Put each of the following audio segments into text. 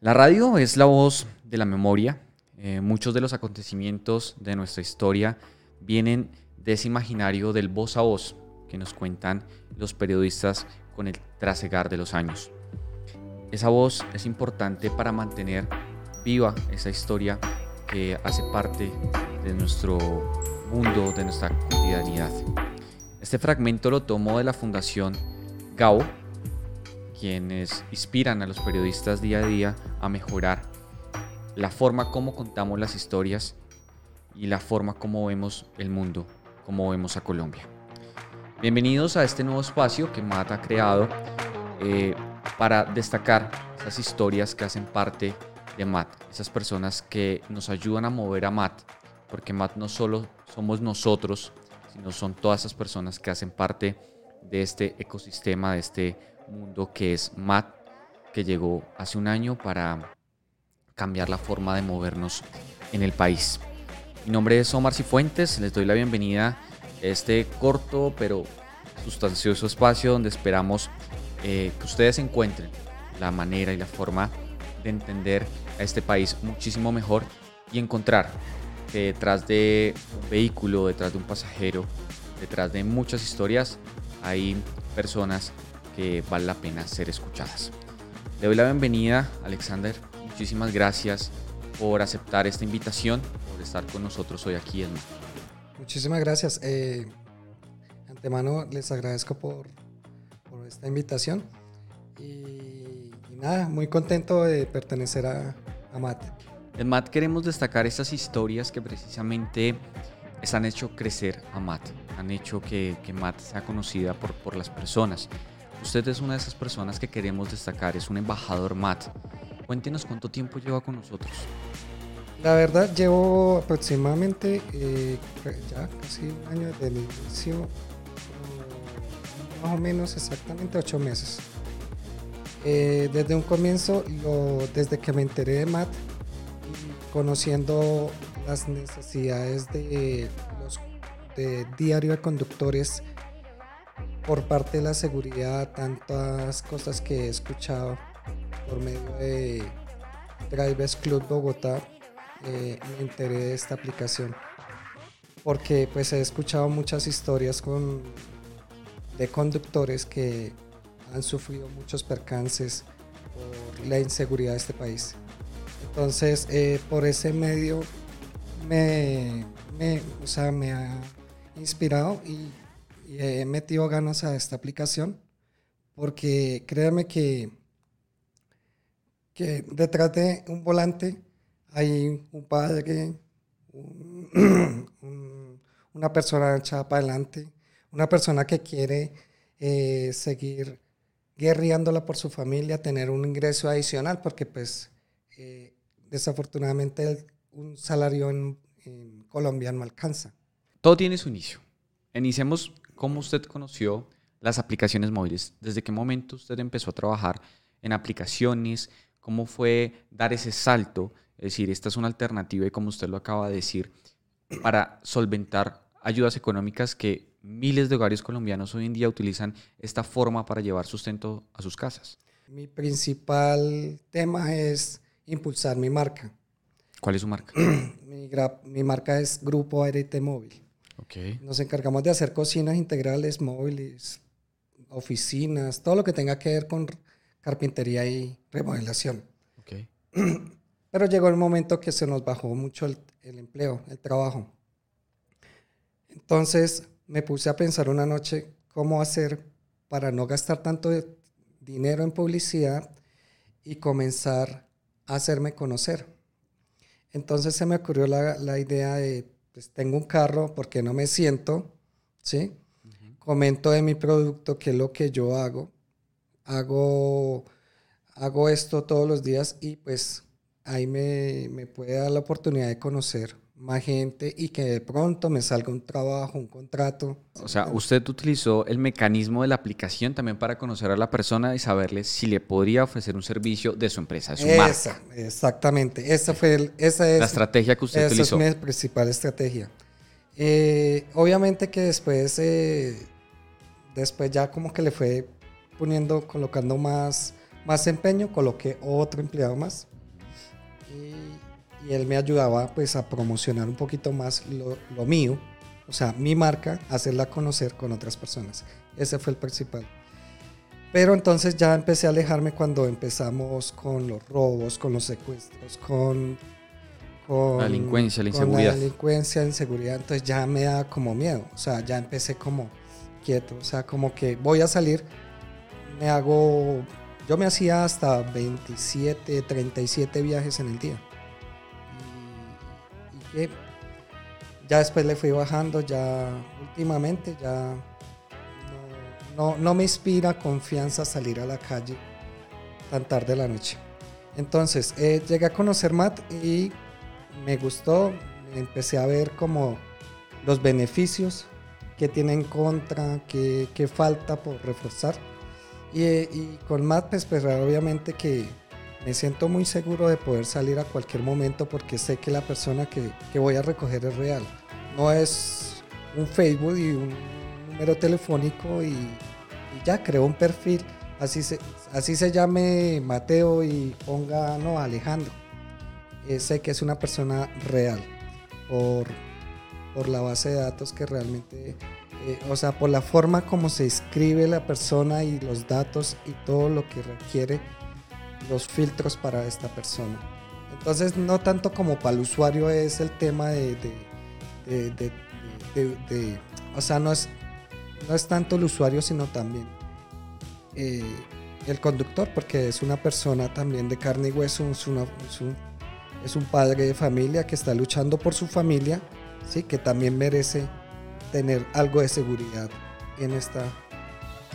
La radio es la voz de la memoria. Eh, muchos de los acontecimientos de nuestra historia vienen de ese imaginario del voz a voz que nos cuentan los periodistas con el trasegar de los años. Esa voz es importante para mantener viva esa historia que hace parte de nuestro mundo, de nuestra cotidianidad. Este fragmento lo tomo de la Fundación GAO, quienes inspiran a los periodistas día a día a mejorar la forma como contamos las historias y la forma como vemos el mundo, como vemos a Colombia. Bienvenidos a este nuevo espacio que MAT ha creado eh, para destacar esas historias que hacen parte de MAT, esas personas que nos ayudan a mover a MAT, porque MAT no solo somos nosotros, sino son todas esas personas que hacen parte de este ecosistema, de este mundo que es MAT, que llegó hace un año para cambiar la forma de movernos en el país. Mi nombre es Omar Cifuentes, les doy la bienvenida a este corto pero sustancioso espacio donde esperamos eh, que ustedes encuentren la manera y la forma de entender a este país muchísimo mejor y encontrar que detrás de un vehículo, detrás de un pasajero, detrás de muchas historias, hay personas que vale la pena ser escuchadas. Le doy la bienvenida, Alexander. Muchísimas gracias por aceptar esta invitación, por estar con nosotros hoy aquí en Muchísimas gracias. Eh, antemano les agradezco por, por esta invitación y, nada, muy contento de pertenecer a, a MAT. En MAT queremos destacar estas historias que precisamente han hecho crecer a MAT, han hecho que, que MAT sea conocida por, por las personas. Usted es una de esas personas que queremos destacar, es un embajador MAT. Cuéntenos cuánto tiempo lleva con nosotros. La verdad, llevo aproximadamente eh, ya casi un año desde el inicio, más o menos exactamente ocho meses. Eh, desde un comienzo, lo, desde que me enteré de MAT, conociendo las necesidades de los de diario de conductores por parte de la seguridad, tantas cosas que he escuchado por medio de Drivers Club Bogotá, eh, me enteré de esta aplicación. Porque pues he escuchado muchas historias con, de conductores que han sufrido muchos percances por la inseguridad de este país. Entonces, eh, por ese medio me, me, o sea, me ha inspirado y, he metido ganas a esta aplicación porque créanme que, que detrás de un volante hay un padre, una persona echada para adelante, una persona que quiere eh, seguir guerreándola por su familia, tener un ingreso adicional, porque pues eh, desafortunadamente un salario en, Colombia no alcanza. Todo tiene su inicio. Iniciemos cómo usted conoció las aplicaciones móviles. ¿Desde qué momento usted empezó a trabajar en aplicaciones? ¿Cómo fue dar ese salto? Es decir, esta es una alternativa y como usted lo acaba de decir, para solventar ayudas económicas que miles de hogares colombianos hoy en día utilizan esta forma para llevar sustento a sus casas. Mi principal tema es impulsar mi marca. ¿Cuál es su marca? mi, marca es Grupo Arete Móvil. Okay. Nos encargamos de hacer cocinas integrales, móviles, oficinas, todo lo que tenga que ver con carpintería y remodelación. Okay. Pero llegó el momento que se nos bajó mucho el, el empleo, el trabajo. Entonces me puse a pensar una noche cómo hacer para no gastar tanto dinero en publicidad y comenzar hacerme conocer. Entonces se me ocurrió la, idea de, pues tengo un carro, ¿por qué no me siento? ¿Sí? Comento de mi producto, qué es lo que yo hago. Hago hago esto todos los días y pues ahí me, me puede dar la oportunidad de conocer más gente y que de pronto me salga un trabajo, un contrato. O sea, usted utilizó el mecanismo de la aplicación también para conocer a la persona y saberle si le podría ofrecer un servicio de su empresa, de su esa, Exactamente, esa fue el, esa es la estrategia que usted utilizó. Esa es mi principal estrategia. Eh, obviamente que después, eh, después ya como que le fue poniendo, colocando más, más empeño, coloqué otro empleado más. Y y él me ayudaba pues a promocionar un poquito más lo, mío, o sea, mi marca, hacerla conocer con otras personas. Ese fue el principal. Pero entonces ya empecé a alejarme cuando empezamos con los robos, con los secuestros, con... con la delincuencia, la inseguridad. la delincuencia, inseguridad. Entonces ya me da como miedo. O sea, ya empecé como quieto. O sea, como que voy a salir, me hago... Yo me hacía hasta 27, 37 viajes en el día ya después le fui bajando, ya últimamente ya no, no, me inspira confianza salir a la calle tan tarde de la noche. Entonces, eh, llegué a conocer Matt y me gustó, empecé a ver como los beneficios que tiene en contra, que, falta por reforzar. Y, y con Matt, pues, pues obviamente que me siento muy seguro de poder salir a cualquier momento porque sé que la persona que, voy a recoger es real. No es un Facebook y un número telefónico y, ya creo un perfil. Así se, así se llame Mateo y ponga, no, Alejandro. Eh, sé que es una persona real por, por la base de datos que realmente, eh, o sea, por la forma como se escribe la persona y los datos y todo lo que requiere los filtros para esta persona. Entonces, no tanto como para el usuario es el tema de, o sea, no es, no es tanto el usuario, sino también eh, el conductor, porque es una persona también de carne y hueso, es, es, un, es un padre de familia que está luchando por su familia, ¿sí? que también merece tener algo de seguridad en esta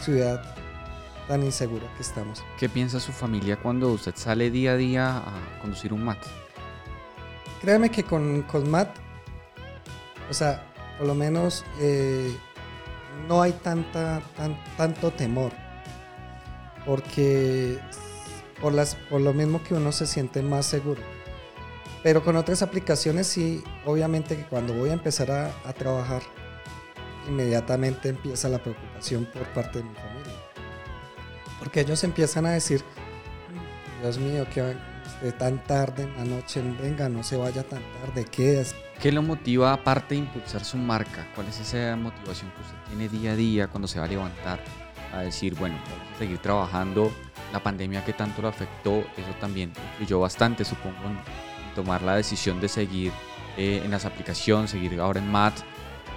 ciudad tan inseguro que estamos. ¿Qué piensa su familia cuando usted sale día a día a conducir un MAT? Créeme que con, con MAT, o sea, por lo menos eh, no hay tanta, tan, tanto temor, porque por, las, por lo mismo que uno se siente más seguro. Pero con otras aplicaciones sí, obviamente que cuando voy a empezar a, a trabajar, inmediatamente empieza la preocupación por parte de mi familia porque ellos empiezan a decir, Dios mío, que tan tarde en la noche, venga, no se vaya tan tarde, ¿qué es? ¿Qué lo motiva aparte de impulsar su marca? ¿Cuál es esa motivación que usted tiene día a día cuando se va a levantar a decir, bueno, vamos a seguir trabajando? La pandemia que tanto lo afectó, eso también influyó bastante, supongo, en tomar la decisión de seguir eh, en las aplicaciones, seguir ahora en MAT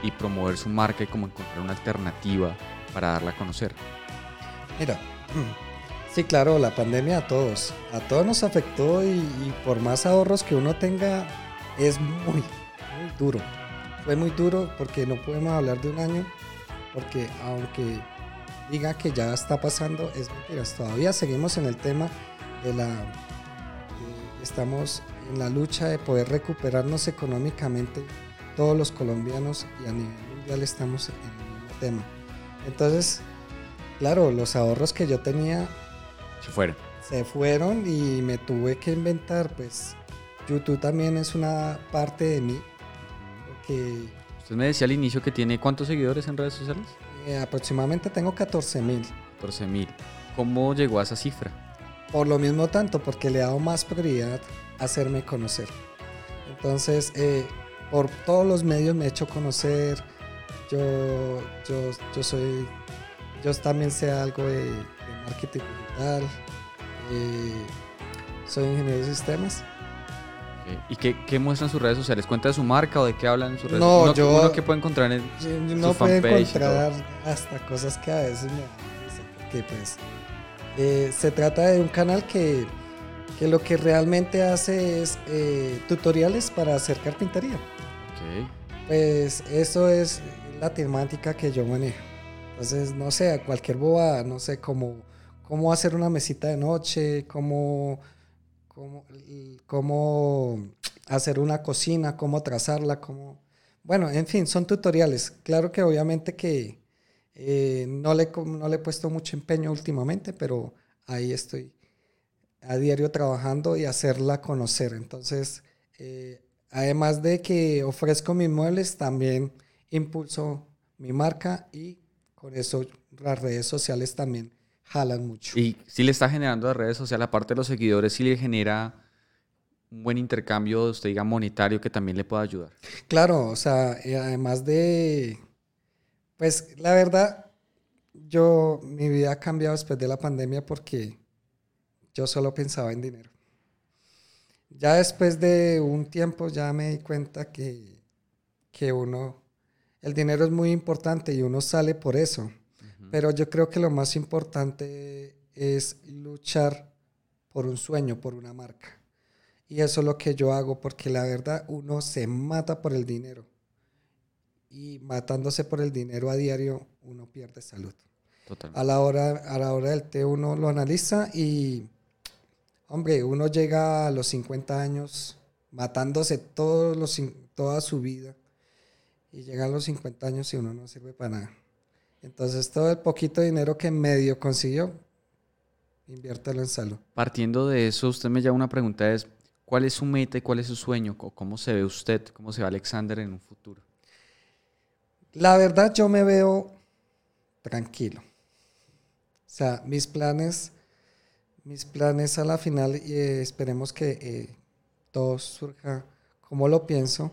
y promover su marca y como encontrar una alternativa para darla a conocer. Mira, Sí, claro, la pandemia a todos, a todos nos afectó y, por más ahorros que uno tenga, es muy, muy duro. Fue muy duro porque no podemos hablar de un año, porque aunque diga que ya está pasando, es mentira, todavía seguimos en el tema de la... estamos en la lucha de poder recuperarnos económicamente todos los colombianos y a nivel mundial estamos en el mismo tema. Entonces, claro, los ahorros que yo tenía se fueron. Se fueron y me tuve que inventar, pues YouTube también es una parte de mí. Usted me decía al inicio que tiene cuántos seguidores en redes sociales? Eh, aproximadamente tengo 14 mil. 14 mil. ¿Cómo llegó a esa cifra? Por lo mismo tanto, porque le he dado más prioridad a hacerme conocer. Entonces, eh, por todos los medios me he hecho conocer. Yo, yo, yo soy yo también sé algo de, marketing digital. Eh, soy ingeniero de sistemas. ¿Y qué, qué, muestran sus redes sociales? ¿Cuenta de su marca o de qué hablan en sus redes sociales? No, yo... Uno que puede encontrar en yo, No puede encontrar hasta cosas que a veces me porque pues eh, se trata de un canal que, que, lo que realmente hace es eh, tutoriales para hacer carpintería. Okay. Pues eso es la temática que yo manejo. Entonces, no sé, cualquier boba, no sé, cómo, cómo hacer una mesita de noche, cómo, cómo, cómo hacer una cocina, cómo trazarla, cómo... Bueno, en fin, son tutoriales. Claro que obviamente que eh, no, le, no le he puesto mucho empeño últimamente, pero ahí estoy a diario trabajando y hacerla conocer. Entonces, eh, además de que ofrezco mis muebles, también impulso mi marca y con eso las redes sociales también jalan mucho. Y si le está generando las redes sociales, aparte de los seguidores, si le genera un buen intercambio, usted diga, monetario que también le pueda ayudar. Claro, o sea, además de, pues la verdad, yo, mi vida ha cambiado después de la pandemia porque yo solo pensaba en dinero. Ya después de un tiempo ya me di cuenta que, que uno, el dinero es muy importante y uno sale por eso. Pero yo creo que lo más importante es luchar por un sueño, por una marca. Y eso es lo que yo hago porque la verdad uno se mata por el dinero. Y matándose por el dinero a diario uno pierde salud. A la hora, a la hora del té uno lo analiza y Hombre, uno llega a los 50 años matándose todos los, toda su vida y llega a los 50 años y uno no sirve para nada. Entonces todo el poquito dinero que medio consiguió, inviértelo en salud. Partiendo de eso, usted me lleva una pregunta, es ¿cuál es su meta y cuál es su sueño? ¿Cómo se ve usted? ¿Cómo se ve Alexander en un futuro? La verdad yo me veo tranquilo. O sea, mis planes mis planes a la final eh, esperemos que eh, todo surja como lo pienso.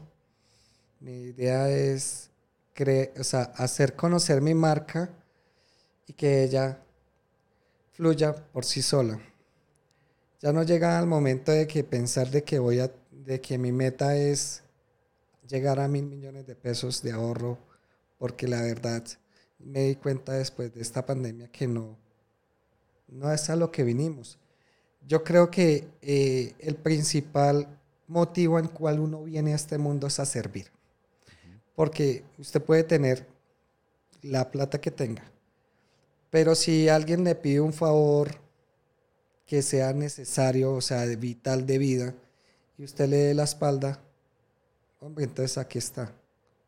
Mi idea es hacer conocer mi marca y que ella fluya por sí sola. Ya no llega el momento de que pensar de que voy a, de que mi meta es llegar a mil millones de pesos de ahorro, porque la verdad me di cuenta después de esta pandemia que no, no es a lo que vinimos. Yo creo que eh, el principal motivo en cual uno viene a este mundo es a servir. Porque usted puede tener la plata que tenga, pero si alguien le pide un favor que sea necesario, o sea, vital de vida, y usted le dé la espalda, hombre, entonces aquí está.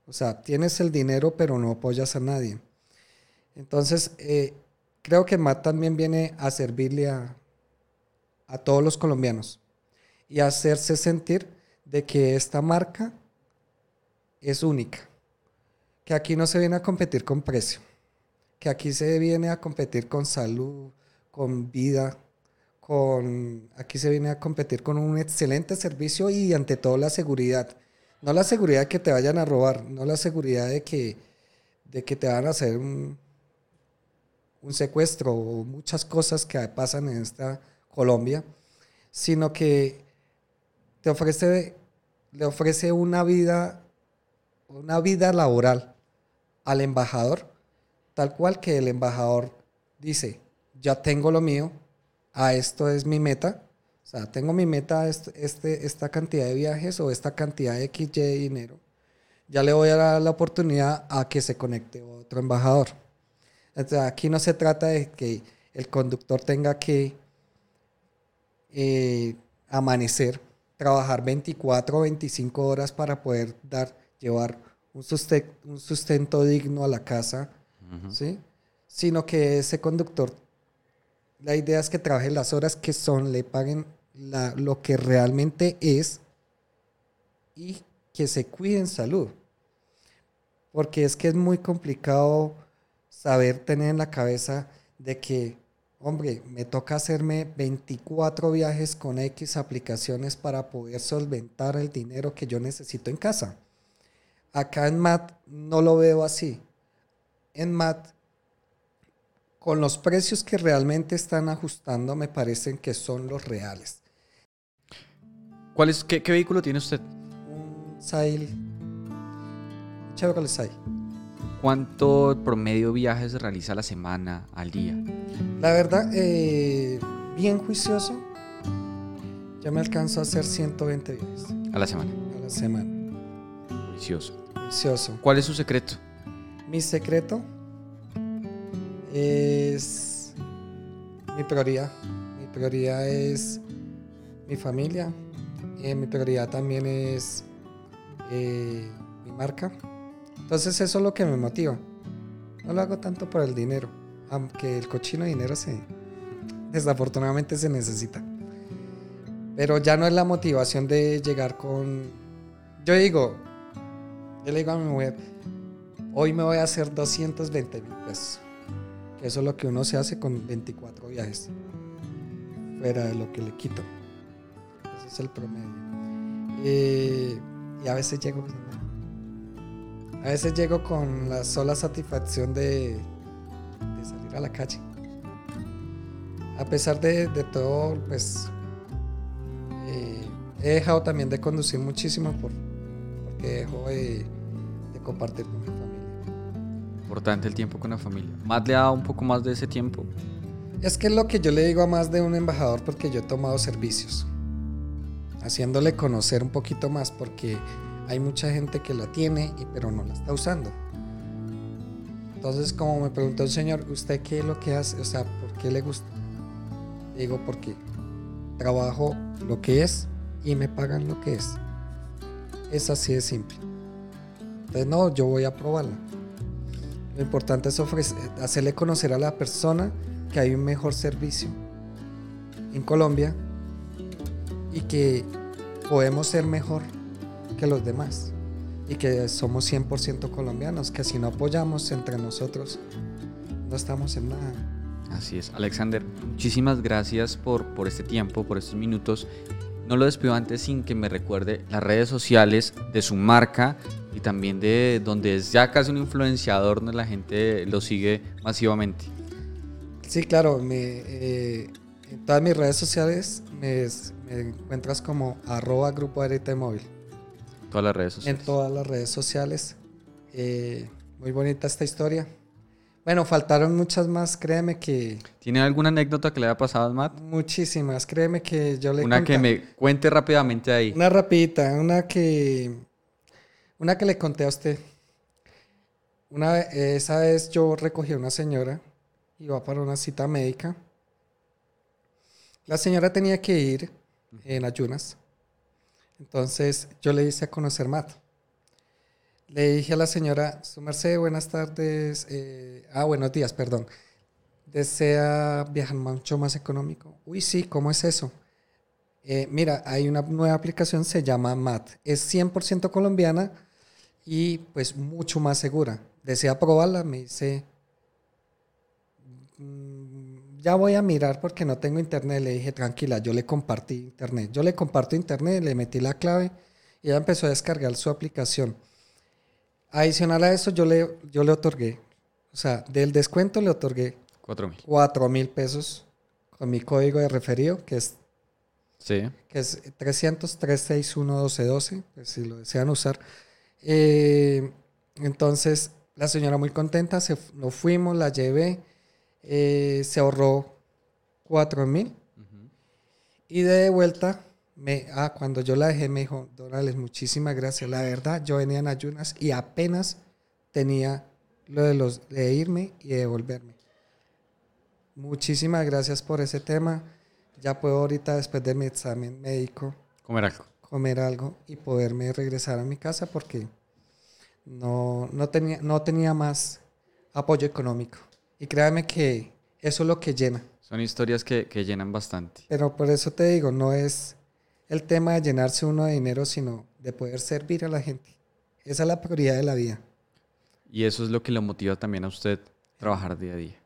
O sea, tienes el dinero, pero no apoyas a nadie. Entonces, eh, creo que Matt también viene a servirle a, a todos los colombianos y hacerse sentir de que esta marca es única, que aquí no se viene a competir con precio, que aquí se viene a competir con salud, con vida, con aquí se viene a competir con un excelente servicio y ante todo la seguridad. No la seguridad de que te vayan a robar, no la seguridad de que, de que te van a hacer un, un secuestro o muchas cosas que pasan en esta Colombia, sino que te ofrece, le ofrece una vida, una vida laboral al embajador, tal cual que el embajador dice, ya tengo lo mío, a esto es mi meta, o sea, tengo mi meta, este, esta cantidad de viajes o esta cantidad de XY de dinero, ya le voy a dar la oportunidad a que se conecte otro embajador aquí no se trata de que el conductor tenga que eh, amanecer, trabajar 24 o 25 horas para poder dar, llevar un sustento, digno a la casa, ¿sí? sino que ese conductor, la idea es que trabaje las horas que son, le paguen lo que realmente es y que se cuide en salud. Porque es que es muy complicado saber tener en la cabeza de que, hombre, me toca hacerme 24 viajes con X aplicaciones para poder solventar el dinero que yo necesito en casa. Acá en MAT no lo veo así. En MAT, con los precios que realmente están ajustando, me parecen que son los reales. ¿Cuál es, qué, vehículo tiene usted? Un Sail. Chevrolet Sail. ¿Cuánto promedio viajes realiza a la semana, al día? La verdad, eh, bien juicioso. Ya me alcanzo a hacer 120 viajes. ¿A la semana? A la semana. Juicioso. ¿Cuál es su secreto? Mi secreto es mi prioridad. Mi prioridad es mi familia. Eh, mi prioridad también es eh, mi marca. Entonces eso es lo que me motiva. No lo hago tanto por el dinero, aunque el cochino dinero se, desafortunadamente se necesita. Pero ya no es la motivación de llegar con... Yo digo, yo le digo a mi mujer, hoy me voy a hacer 220 mil pesos. Que eso es lo que uno se hace con 24 viajes. Fuera de lo que le quito. Ese es el promedio. Eh, y a veces llego A veces llego con la sola satisfacción de, salir a la calle. A pesar de, de todo, pues eh, he dejado también de conducir muchísimo por, dejo de, de compartir con mi familia. Importante el tiempo con la familia. ¿Más le ha dado un poco más de ese tiempo? Es que es lo que yo le digo a más de un embajador porque yo he tomado servicios, haciéndole conocer un poquito más porque hay mucha gente que la tiene y pero no la está usando. Entonces, como me preguntó el señor, ¿usted qué es lo que hace? O sea, ¿por qué le gusta? Digo, porque trabajo lo que es y me pagan lo que es. Es así de simple. Entonces, no, yo voy a probarla. Lo importante es ofrecer, hacerle conocer a la persona que hay un mejor servicio en Colombia y que podemos ser mejor que los demás y que somos 100% colombianos, que si no apoyamos entre nosotros no estamos en nada. Así es, Alexander, muchísimas gracias por, por este tiempo, por estos minutos. No lo despido antes sin que me recuerde las redes sociales de su marca y también de donde es ya casi un influenciador donde la gente lo sigue masivamente. Sí, claro, me, eh, en todas mis redes sociales me, me encuentras como arroba grupo Arete Móvil. Todas las redes sociales. En todas las redes sociales. Eh, muy bonita esta historia. Bueno, faltaron muchas más, créeme que... ¿Tiene alguna anécdota que le haya pasado a Matt? Muchísimas, créeme que yo le... Una que me cuente rápidamente ahí. Una rapidita, una que... Una que le conté a usted. Una esa vez yo recogí a una señora, iba para una cita médica. La señora tenía que ir en ayunas. Entonces yo le hice a conocer Matt. Le dije a la señora, su merced, buenas tardes. eh, ah, buenos días, perdón. ¿Desea viajar mucho más económico? Uy, sí, ¿cómo es eso? Eh, mira, hay una nueva aplicación, se llama MAT. Es 100% colombiana y pues mucho más segura. ¿Desea probarla? Me dice, "Mm, ya voy a mirar porque no tengo internet. Le dije, tranquila, yo le compartí internet. Yo le comparto internet, le metí la clave y ella empezó a descargar su aplicación. Adicional a eso, yo le, yo le otorgué, o sea, del descuento le otorgué 4 mil. 4 mil pesos con mi código de referido, que es Sí. que es 300 361 1212, pues si lo desean usar. Eh, entonces, la señora muy contenta, se, nos fuimos, la llevé, eh, se ahorró 4 mil y de vuelta, me, ah, cuando yo la dejé, me dijo, Dorales, muchísimas gracias. La verdad, yo venía en ayunas y apenas tenía lo de, los, de irme y de devolverme. Muchísimas gracias por ese tema. Ya puedo ahorita, después de mi examen médico, Comer algo. comer algo y poderme regresar a mi casa porque no, no, tenía, no tenía más apoyo económico. Y créame que eso es lo que llena. Son historias que, que llenan bastante. Pero por eso te digo, no es el tema de llenarse uno de dinero, sino de poder servir a la gente. Esa es la prioridad de la vida. Y eso es lo que lo motiva también a usted trabajar día a día.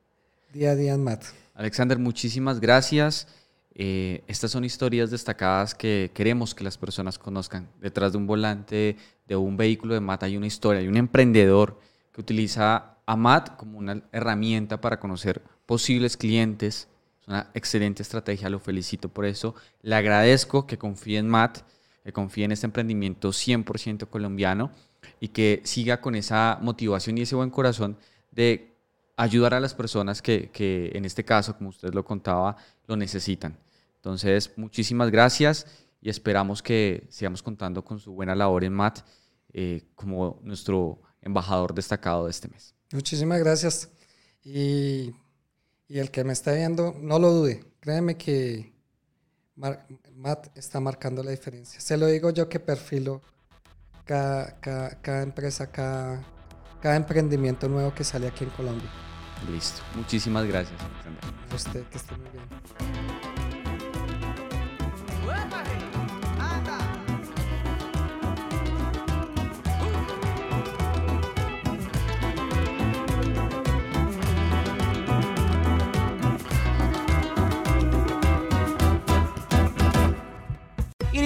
Día a día en Mat. Alexander, muchísimas gracias. Eh, estas son historias destacadas que queremos que las personas conozcan. Detrás de un volante, de un vehículo de MAT hay una historia, hay un emprendedor que utiliza a MAT como una herramienta para conocer posibles clientes. Una excelente estrategia, lo felicito por eso. Le agradezco que confíe en MAT, que confíe en este emprendimiento 100% colombiano y que siga con esa motivación y ese buen corazón de ayudar a las personas que, que, en este caso, como usted lo contaba, lo necesitan. Entonces, muchísimas gracias y esperamos que sigamos contando con su buena labor en MAT eh, como nuestro embajador destacado de este mes. Muchísimas gracias. Y el que me está viendo, no lo dude. Créeme que Matt está marcando la diferencia. Se lo digo yo que perfilo cada, cada, empresa, cada, cada emprendimiento nuevo que sale aquí en Colombia. Listo. Muchísimas gracias, Alexander. A usted, que esté muy bien.